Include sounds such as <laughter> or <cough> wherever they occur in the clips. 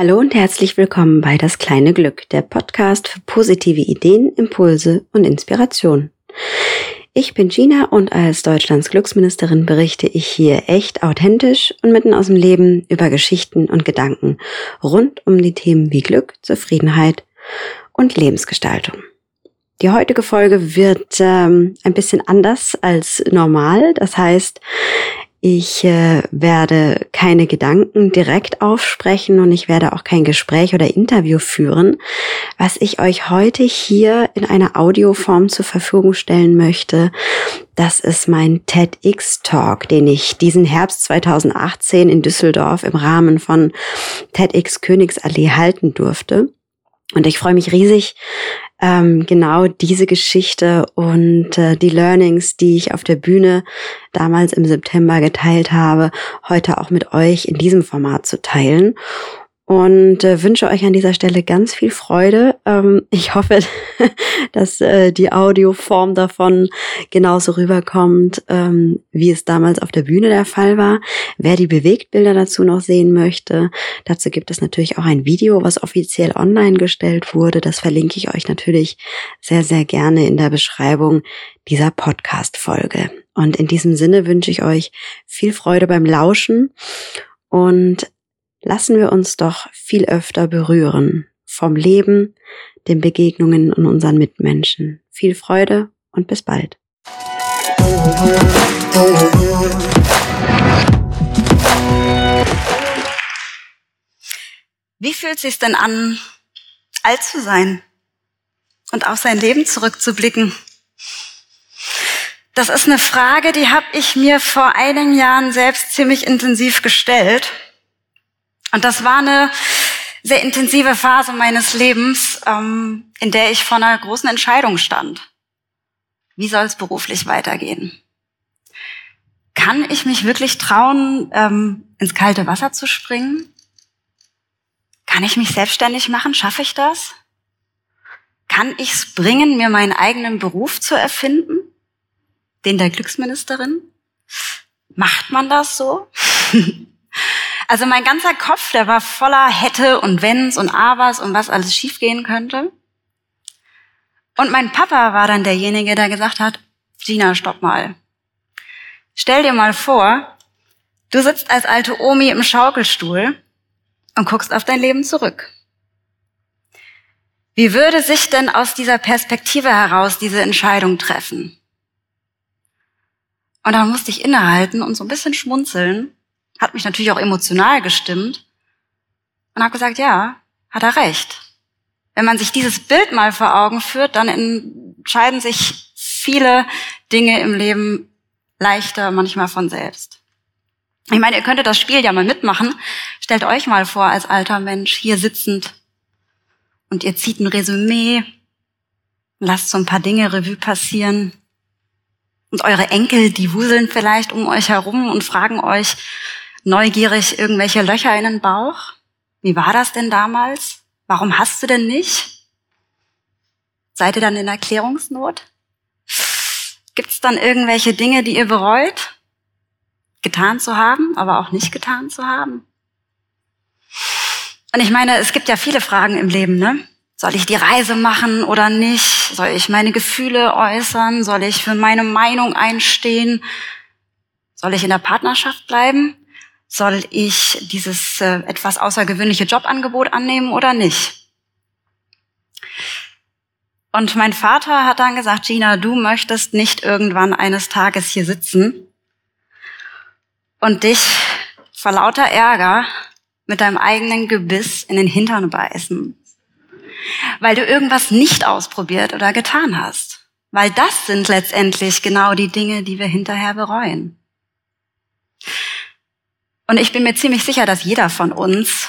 Hallo und herzlich willkommen bei Das kleine Glück, der Podcast für positive Ideen, Impulse und Inspiration. Ich bin Gina und als Deutschlands Glücksministerin berichte ich hier echt authentisch und mitten aus dem Leben über Geschichten und Gedanken rund um die Themen wie Glück, Zufriedenheit und Lebensgestaltung. Die heutige Folge wird ähm, ein bisschen anders als normal. Das heißt, ich äh, werde keine Gedanken direkt aufsprechen und ich werde auch kein Gespräch oder Interview führen. Was ich euch heute hier in einer Audioform zur Verfügung stellen möchte, das ist mein TEDx Talk, den ich diesen Herbst 2018 in Düsseldorf im Rahmen von TEDx Königsallee halten durfte. Und ich freue mich riesig, ähm, genau diese Geschichte und äh, die Learnings, die ich auf der Bühne damals im September geteilt habe, heute auch mit euch in diesem Format zu teilen und äh, wünsche euch an dieser Stelle ganz viel Freude. Ähm, ich hoffe, <laughs> dass äh, die Audioform davon genauso rüberkommt, ähm, wie es damals auf der Bühne der Fall war. Wer die Bewegtbilder dazu noch sehen möchte, dazu gibt es natürlich auch ein Video, was offiziell online gestellt wurde. Das verlinke ich euch natürlich sehr, sehr gerne in der Beschreibung dieser Podcast-Folge. Und in diesem Sinne wünsche ich euch viel Freude beim Lauschen und lassen wir uns doch viel öfter berühren vom Leben, den Begegnungen und unseren Mitmenschen. Viel Freude und bis bald. Wie fühlt es sich denn an, alt zu sein und auf sein Leben zurückzublicken? Das ist eine Frage, die habe ich mir vor einigen Jahren selbst ziemlich intensiv gestellt. Und das war eine sehr intensive Phase meines Lebens, ähm, in der ich vor einer großen Entscheidung stand. Wie soll es beruflich weitergehen? Kann ich mich wirklich trauen, ähm, ins kalte Wasser zu springen? Kann ich mich selbstständig machen? Schaffe ich das? Kann ich es bringen, mir meinen eigenen Beruf zu erfinden? Den der Glücksministerin? Macht man das so? <laughs> Also mein ganzer Kopf, der war voller hätte und wenns und abers und was alles schiefgehen könnte. Und mein Papa war dann derjenige, der gesagt hat, Gina, stopp mal. Stell dir mal vor, du sitzt als alte Omi im Schaukelstuhl und guckst auf dein Leben zurück. Wie würde sich denn aus dieser Perspektive heraus diese Entscheidung treffen? Und dann musste ich innehalten und so ein bisschen schmunzeln hat mich natürlich auch emotional gestimmt und habe gesagt, ja, hat er recht. Wenn man sich dieses Bild mal vor Augen führt, dann entscheiden sich viele Dinge im Leben leichter manchmal von selbst. Ich meine, ihr könntet das Spiel ja mal mitmachen. Stellt euch mal vor, als alter Mensch hier sitzend und ihr zieht ein Resümee, lasst so ein paar Dinge Revue passieren. Und eure Enkel, die wuseln vielleicht um euch herum und fragen euch, neugierig irgendwelche Löcher in den Bauch? Wie war das denn damals? Warum hast du denn nicht? Seid ihr dann in Erklärungsnot? Gibt es dann irgendwelche Dinge, die ihr bereut, getan zu haben, aber auch nicht getan zu haben? Und ich meine, es gibt ja viele Fragen im Leben, ne? Soll ich die Reise machen oder nicht? Soll ich meine Gefühle äußern? Soll ich für meine Meinung einstehen? Soll ich in der Partnerschaft bleiben? Soll ich dieses äh, etwas außergewöhnliche Jobangebot annehmen oder nicht? Und mein Vater hat dann gesagt, Gina, du möchtest nicht irgendwann eines Tages hier sitzen und dich vor lauter Ärger mit deinem eigenen Gebiss in den Hintern beißen, weil du irgendwas nicht ausprobiert oder getan hast. Weil das sind letztendlich genau die Dinge, die wir hinterher bereuen. Und ich bin mir ziemlich sicher, dass jeder von uns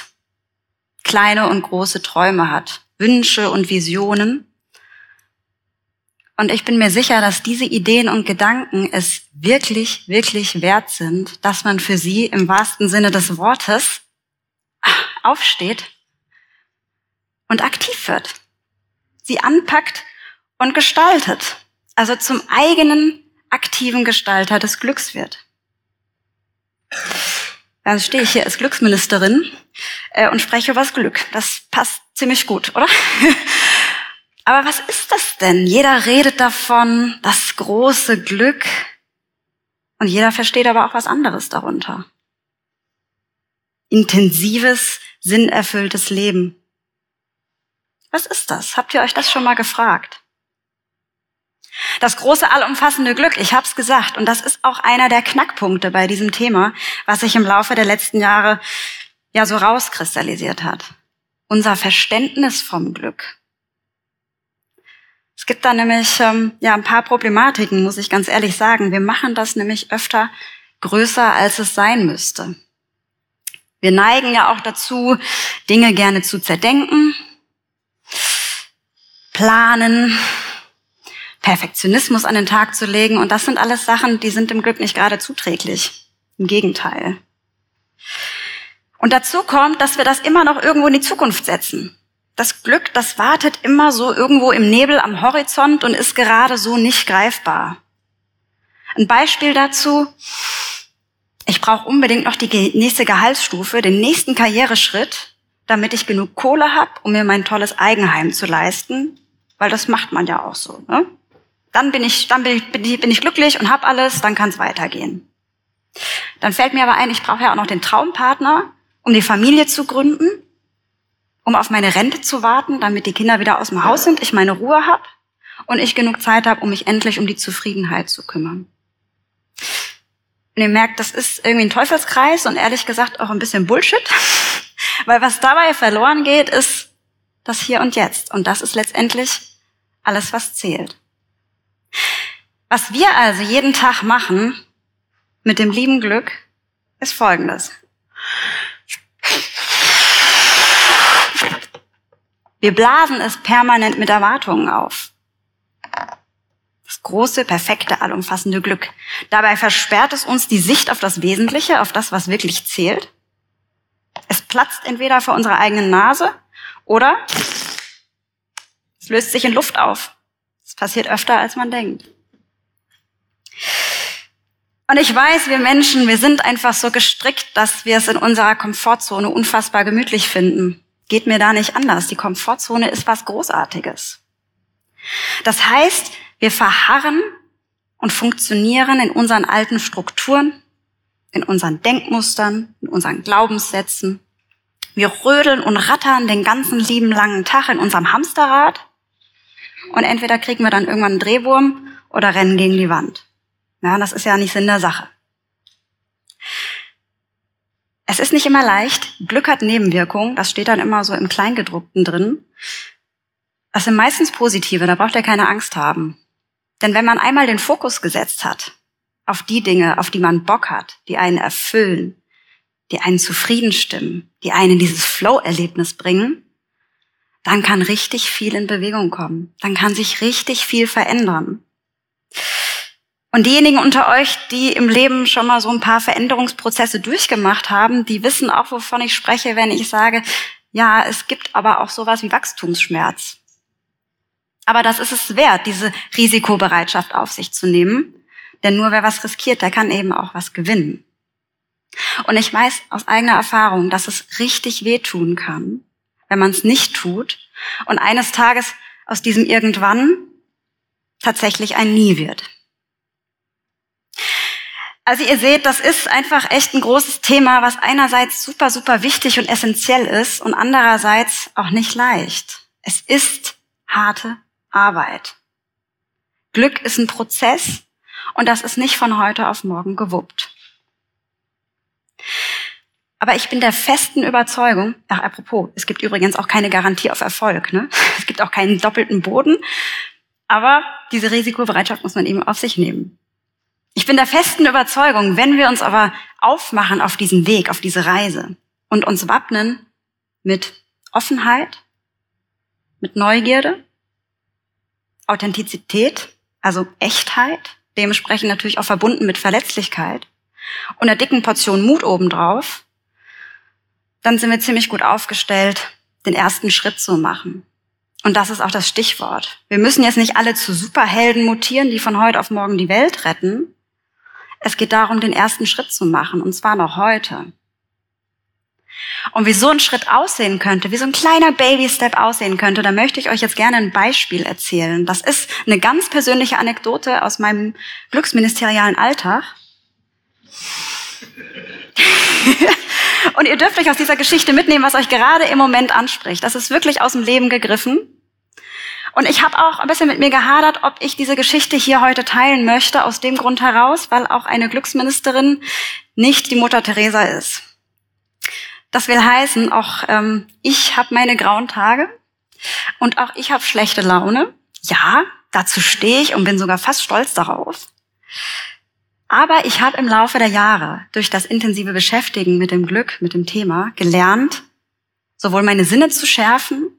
kleine und große Träume hat, Wünsche und Visionen. Und ich bin mir sicher, dass diese Ideen und Gedanken es wirklich, wirklich wert sind, dass man für sie im wahrsten Sinne des Wortes aufsteht und aktiv wird, sie anpackt und gestaltet, also zum eigenen aktiven Gestalter des Glücks wird. Dann stehe ich hier als Glücksministerin äh, und spreche über das Glück. Das passt ziemlich gut, oder? <laughs> Aber was ist das denn? Jeder redet davon, das große Glück. Und jeder versteht aber auch was anderes darunter. Intensives, sinnerfülltes Leben. Was ist das? Habt ihr euch das schon mal gefragt? Das große allumfassende Glück, ich hab's gesagt, und das ist auch einer der Knackpunkte bei diesem Thema, was sich im Laufe der letzten Jahre ja so rauskristallisiert hat. Unser Verständnis vom Glück. Es gibt da nämlich ähm, ja ein paar Problematiken, muss ich ganz ehrlich sagen. Wir machen das nämlich öfter größer, als es sein müsste. Wir neigen ja auch dazu, Dinge gerne zu zerdenken, planen, Perfektionismus an den Tag zu legen. Und das sind alles Sachen, die sind dem Glück nicht gerade zuträglich. Im Gegenteil. Und dazu kommt, dass wir das immer noch irgendwo in die Zukunft setzen. Das Glück, das wartet immer so irgendwo im Nebel am Horizont und ist gerade so nicht greifbar. Ein Beispiel dazu. Ich brauche unbedingt noch die nächste Gehaltsstufe, den nächsten Karriereschritt, damit ich genug Kohle habe, um mir mein tolles Eigenheim zu leisten, weil das macht man ja auch so. Ne? Dann bin ich, dann bin ich, bin ich, bin ich glücklich und habe alles, dann kann es weitergehen. Dann fällt mir aber ein, ich brauche ja auch noch den Traumpartner, um die Familie zu gründen, um auf meine Rente zu warten, damit die Kinder wieder aus dem Haus sind, ich meine Ruhe habe und ich genug Zeit habe, um mich endlich um die Zufriedenheit zu kümmern. Und ihr merkt, das ist irgendwie ein Teufelskreis und ehrlich gesagt auch ein bisschen Bullshit, <laughs> weil was dabei verloren geht, ist das Hier und Jetzt. Und das ist letztendlich alles, was zählt. Was wir also jeden Tag machen mit dem lieben Glück, ist Folgendes. Wir blasen es permanent mit Erwartungen auf. Das große, perfekte, allumfassende Glück. Dabei versperrt es uns die Sicht auf das Wesentliche, auf das, was wirklich zählt. Es platzt entweder vor unserer eigenen Nase oder es löst sich in Luft auf. Das passiert öfter, als man denkt. Und ich weiß, wir Menschen, wir sind einfach so gestrickt, dass wir es in unserer Komfortzone unfassbar gemütlich finden. Geht mir da nicht anders. Die Komfortzone ist was Großartiges. Das heißt, wir verharren und funktionieren in unseren alten Strukturen, in unseren Denkmustern, in unseren Glaubenssätzen. Wir rödeln und rattern den ganzen lieben langen Tag in unserem Hamsterrad und entweder kriegen wir dann irgendwann einen Drehwurm oder rennen gegen die Wand. Ja, das ist ja nicht Sinn der Sache. Es ist nicht immer leicht. Glück hat Nebenwirkungen. Das steht dann immer so im Kleingedruckten drin. Das sind meistens positive. Da braucht ihr keine Angst haben. Denn wenn man einmal den Fokus gesetzt hat auf die Dinge, auf die man Bock hat, die einen erfüllen, die einen zufrieden stimmen, die einen in dieses Flow-Erlebnis bringen, dann kann richtig viel in Bewegung kommen. Dann kann sich richtig viel verändern. Und diejenigen unter euch, die im Leben schon mal so ein paar Veränderungsprozesse durchgemacht haben, die wissen auch, wovon ich spreche, wenn ich sage, ja, es gibt aber auch sowas wie Wachstumsschmerz. Aber das ist es wert, diese Risikobereitschaft auf sich zu nehmen. Denn nur wer was riskiert, der kann eben auch was gewinnen. Und ich weiß aus eigener Erfahrung, dass es richtig wehtun kann, wenn man es nicht tut und eines Tages aus diesem irgendwann tatsächlich ein Nie wird. Also ihr seht, das ist einfach echt ein großes Thema, was einerseits super, super wichtig und essentiell ist und andererseits auch nicht leicht. Es ist harte Arbeit. Glück ist ein Prozess und das ist nicht von heute auf morgen gewuppt. Aber ich bin der festen Überzeugung, ach apropos, es gibt übrigens auch keine Garantie auf Erfolg. Ne? <laughs> Es gibt auch keinen doppelten Boden. Aber diese Risikobereitschaft muss man eben auf sich nehmen. Ich bin der festen Überzeugung, wenn wir uns aber aufmachen auf diesen Weg, auf diese Reise und uns wappnen mit Offenheit, mit Neugierde, Authentizität, also Echtheit, dementsprechend natürlich auch verbunden mit Verletzlichkeit und einer dicken Portion Mut obendrauf, dann sind wir ziemlich gut aufgestellt, den ersten Schritt zu machen. Und das ist auch das Stichwort. Wir müssen jetzt nicht alle zu Superhelden mutieren, die von heute auf morgen die Welt retten. Es geht darum, den ersten Schritt zu machen, und zwar noch heute. Und wie so ein Schritt aussehen könnte, wie so ein kleiner Baby-Step aussehen könnte, da möchte ich euch jetzt gerne ein Beispiel erzählen. Das ist eine ganz persönliche Anekdote aus meinem glücksministerialen Alltag. <laughs> Und ihr dürft euch aus dieser Geschichte mitnehmen, was euch gerade im Moment anspricht. Das ist wirklich aus dem Leben gegriffen. Und ich habe auch ein bisschen mit mir gehadert, ob ich diese Geschichte hier heute teilen möchte, aus dem Grund heraus, weil auch eine Glücksministerin nicht die Mutter Teresa ist. Das will heißen, auch ähm, ich habe meine grauen Tage und auch ich habe schlechte Laune. Ja, dazu stehe ich und bin sogar fast stolz darauf. Aber ich habe im Laufe der Jahre durch das intensive Beschäftigen mit dem Glück, mit dem Thema, gelernt, sowohl meine Sinne zu schärfen,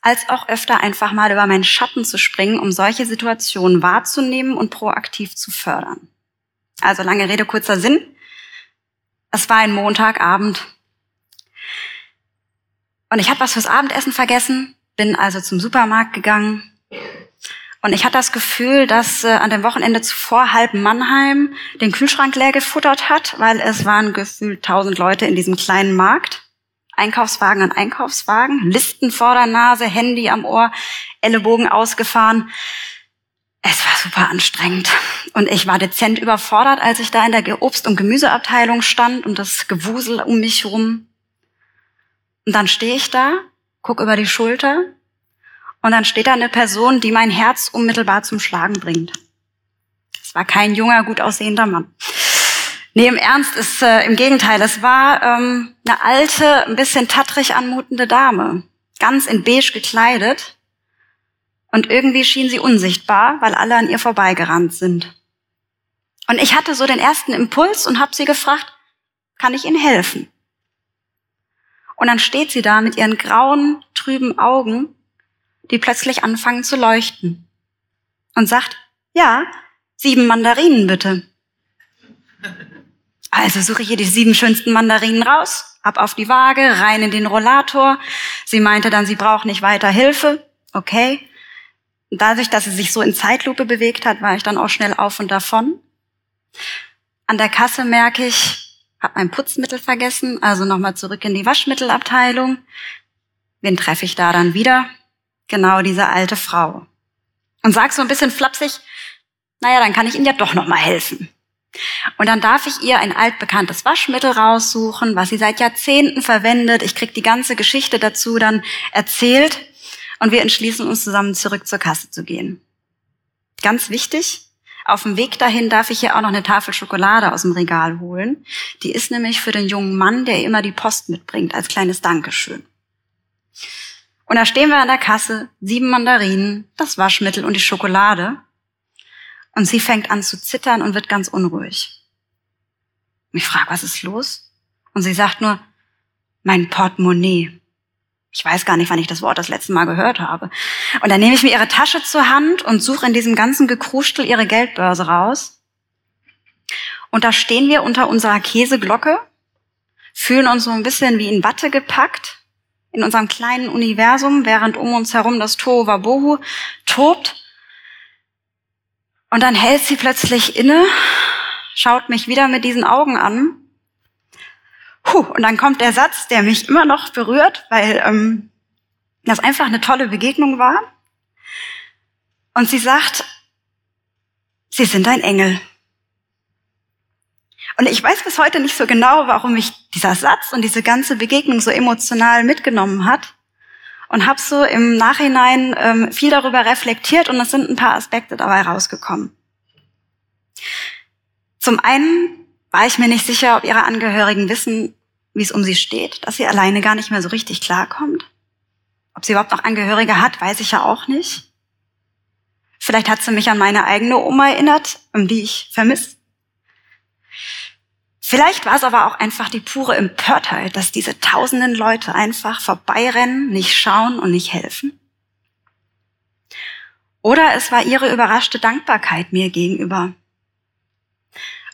als auch öfter einfach mal über meinen Schatten zu springen, um solche Situationen wahrzunehmen und proaktiv zu fördern. Also lange Rede, kurzer Sinn. Es war ein Montagabend. Und ich hatte was fürs Abendessen vergessen, bin also zum Supermarkt gegangen. Und ich hatte das Gefühl, dass äh, an dem Wochenende zuvor halb Mannheim den Kühlschrank leer gefuttert hat, weil es waren gefühlt tausend Leute in diesem kleinen Markt. Einkaufswagen an Einkaufswagen, Listen vor der Nase, Handy am Ohr, Ellenbogen ausgefahren. Es war super anstrengend. Und ich war dezent überfordert, als ich da in der Obst- und Gemüseabteilung stand und das Gewusel um mich rum. Und dann stehe ich da, guck über die Schulter und dann steht da eine Person, die mein Herz unmittelbar zum Schlagen bringt. Es war kein junger, gut aussehender Mann. Nee, im Ernst ist äh, im Gegenteil. Es war ähm, eine alte, ein bisschen tattrig anmutende Dame, ganz in beige gekleidet. Und irgendwie schien sie unsichtbar, weil alle an ihr vorbeigerannt sind. Und ich hatte so den ersten Impuls und habe sie gefragt, kann ich Ihnen helfen? Und dann steht sie da mit ihren grauen, trüben Augen, die plötzlich anfangen zu leuchten. Und sagt, ja, sieben Mandarinen bitte. Also suche ich hier die sieben schönsten Mandarinen raus, ab auf die Waage, rein in den Rollator. Sie meinte dann, sie braucht nicht weiter Hilfe. Okay. Dadurch, dass sie sich so in Zeitlupe bewegt hat, war ich dann auch schnell auf und davon. An der Kasse merke ich, habe mein Putzmittel vergessen, also nochmal zurück in die Waschmittelabteilung. Wen treffe ich da dann wieder? Genau diese alte Frau. Und sag so ein bisschen flapsig, naja, dann kann ich Ihnen ja doch nochmal helfen. Und dann darf ich ihr ein altbekanntes Waschmittel raussuchen, was sie seit Jahrzehnten verwendet. Ich krieg die ganze Geschichte dazu dann erzählt und wir entschließen uns zusammen zurück zur Kasse zu gehen. Ganz wichtig, auf dem Weg dahin darf ich hier auch noch eine Tafel Schokolade aus dem Regal holen. Die ist nämlich für den jungen Mann, der immer die Post mitbringt, als kleines Dankeschön. Und da stehen wir an der Kasse, sieben Mandarinen, das Waschmittel und die Schokolade. Und sie fängt an zu zittern und wird ganz unruhig. Ich frage, was ist los? Und sie sagt nur, mein Portemonnaie. Ich weiß gar nicht, wann ich das Wort das letzte Mal gehört habe. Und dann nehme ich mir ihre Tasche zur Hand und suche in diesem ganzen Gekruschel ihre Geldbörse raus. Und da stehen wir unter unserer Käseglocke, fühlen uns so ein bisschen wie in Watte gepackt, in unserem kleinen Universum, während um uns herum das Tohuwabohu tobt und dann hält sie plötzlich inne, schaut mich wieder mit diesen Augen an. Puh, und dann kommt der Satz, der mich immer noch berührt, weil ähm, das einfach eine tolle Begegnung war. Und sie sagt, Sie sind ein Engel. Und ich weiß bis heute nicht so genau, warum mich dieser Satz und diese ganze Begegnung so emotional mitgenommen hat und habe so im Nachhinein ähm, viel darüber reflektiert und es sind ein paar Aspekte dabei rausgekommen. Zum einen war ich mir nicht sicher, ob ihre Angehörigen wissen, wie es um sie steht, dass sie alleine gar nicht mehr so richtig klarkommt. Ob sie überhaupt noch Angehörige hat, weiß ich ja auch nicht. Vielleicht hat sie mich an meine eigene Oma erinnert, um die ich vermisse. Vielleicht war es aber auch einfach die pure Empörtheit, dass diese tausenden Leute einfach vorbeirennen, nicht schauen und nicht helfen. Oder es war ihre überraschte Dankbarkeit mir gegenüber.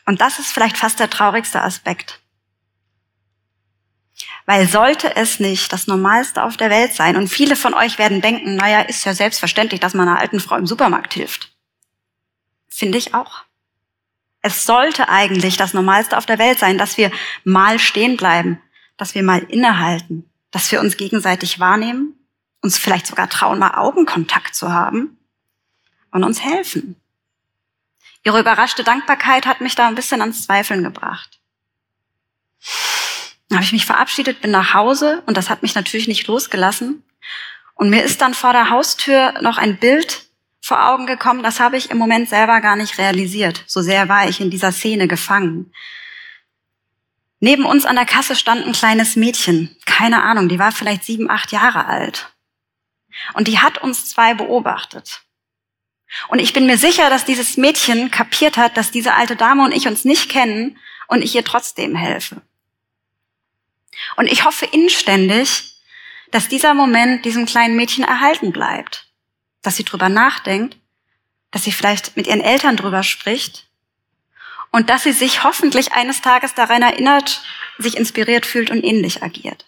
Und das ist vielleicht fast der traurigste Aspekt. Weil sollte es nicht das Normalste auf der Welt sein, und viele von euch werden denken, naja, ist ja selbstverständlich, dass man einer alten Frau im Supermarkt hilft. Finde ich auch. Es sollte eigentlich das Normalste auf der Welt sein, dass wir mal stehen bleiben, dass wir mal innehalten, dass wir uns gegenseitig wahrnehmen, uns vielleicht sogar trauen, mal Augenkontakt zu haben und uns helfen. Ihre überraschte Dankbarkeit hat mich da ein bisschen ans Zweifeln gebracht. Dann habe ich mich verabschiedet, bin nach Hause und das hat mich natürlich nicht losgelassen. Und mir ist dann vor der Haustür noch ein Bild vor Augen gekommen, das habe ich im Moment selber gar nicht realisiert. So sehr war ich in dieser Szene gefangen. Neben uns an der Kasse stand ein kleines Mädchen. Keine Ahnung, die war vielleicht sieben, acht Jahre alt. Und die hat uns zwei beobachtet. Und ich bin mir sicher, dass dieses Mädchen kapiert hat, dass diese alte Dame und ich uns nicht kennen und ich ihr trotzdem helfe. Und ich hoffe inständig, dass dieser Moment diesem kleinen Mädchen erhalten bleibt dass sie drüber nachdenkt, dass sie vielleicht mit ihren Eltern drüber spricht und dass sie sich hoffentlich eines Tages daran erinnert, sich inspiriert fühlt und ähnlich agiert.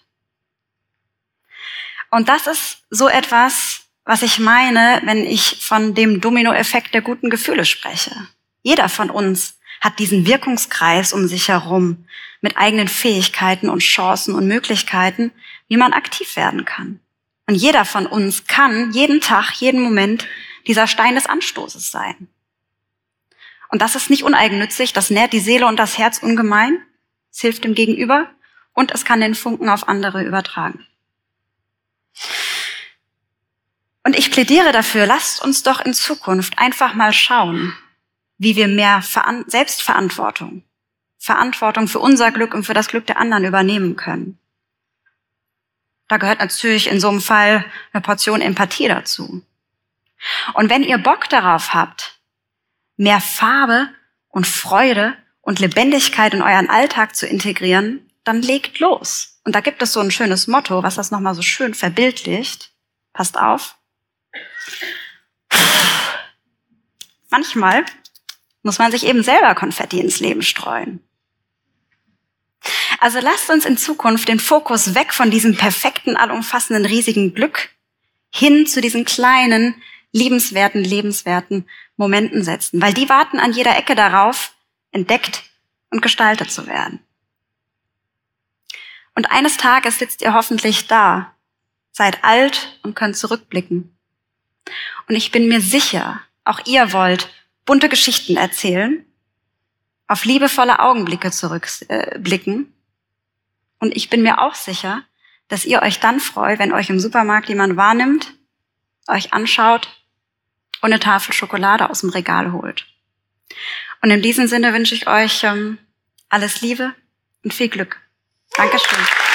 Und das ist so etwas, was ich meine, wenn ich von dem Dominoeffekt der guten Gefühle spreche. Jeder von uns hat diesen Wirkungskreis um sich herum mit eigenen Fähigkeiten und Chancen und Möglichkeiten, wie man aktiv werden kann. Und jeder von uns kann jeden Tag, jeden Moment dieser Stein des Anstoßes sein. Und das ist nicht uneigennützig, das nährt die Seele und das Herz ungemein, es hilft dem Gegenüber und es kann den Funken auf andere übertragen. Und ich plädiere dafür, lasst uns doch in Zukunft einfach mal schauen, wie wir mehr Selbstverantwortung, Verantwortung für unser Glück und für das Glück der anderen übernehmen können. Da gehört natürlich in so einem Fall eine Portion Empathie dazu. Und wenn ihr Bock darauf habt, mehr Farbe und Freude und Lebendigkeit in euren Alltag zu integrieren, dann legt los. Und da gibt es so ein schönes Motto, was das nochmal so schön verbildlicht. Passt auf. Manchmal muss man sich eben selber Konfetti ins Leben streuen. Also lasst uns in Zukunft den Fokus weg von diesem perfekten, allumfassenden, riesigen Glück hin zu diesen kleinen, liebenswerten, lebenswerten Momenten setzen, weil die warten an jeder Ecke darauf, entdeckt und gestaltet zu werden. Und eines Tages sitzt ihr hoffentlich da, seid alt und könnt zurückblicken. Und ich bin mir sicher, auch ihr wollt bunte Geschichten erzählen, auf liebevolle Augenblicke zurückblicken äh, und ich bin mir auch sicher, dass ihr euch dann freut, wenn euch im Supermarkt jemand wahrnimmt, euch anschaut und eine Tafel Schokolade aus dem Regal holt. Und in diesem Sinne wünsche ich euch ähm, alles Liebe und viel Glück. Dankeschön.